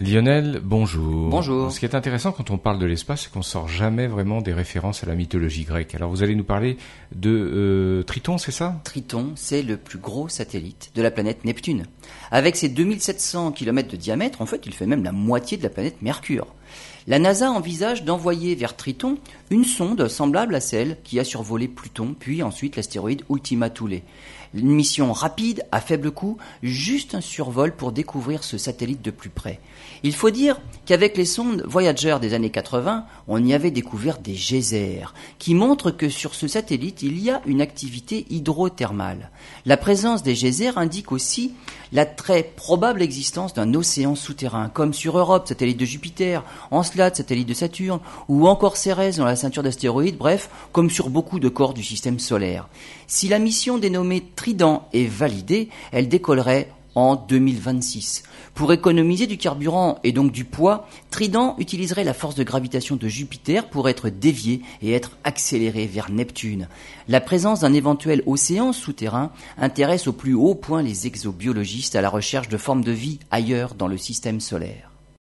Lionel, bonjour. Bonjour. Ce qui est intéressant quand on parle de l'espace, c'est qu'on sort jamais vraiment des références à la mythologie grecque. Alors vous allez nous parler de euh, Triton, c'est ça? Triton, c'est le plus gros satellite de la planète Neptune. Avec ses 2700 km de diamètre, en fait, il fait même la moitié de la planète Mercure. La NASA envisage d'envoyer vers Triton une sonde semblable à celle qui a survolé Pluton, puis ensuite l'astéroïde Ultima Thule. Une mission rapide, à faible coût, juste un survol pour découvrir ce satellite de plus près. Il faut dire qu'avec les sondes Voyager des années 80, on y avait découvert des geysers, qui montrent que sur ce satellite, il y a une activité hydrothermale. La présence des geysers indique aussi la très probable existence d'un océan souterrain, comme sur Europe, satellite de Jupiter, Encelade, satellite de Saturne, ou encore Cérès dans la ceinture d'astéroïdes, bref, comme sur beaucoup de corps du système solaire. Si la mission dénommée Trident est validée, elle décollerait en 2026. Pour économiser du carburant et donc du poids, Trident utiliserait la force de gravitation de Jupiter pour être dévié et être accéléré vers Neptune. La présence d'un éventuel océan souterrain intéresse au plus haut point les exobiologistes à la recherche de formes de vie ailleurs dans le système solaire.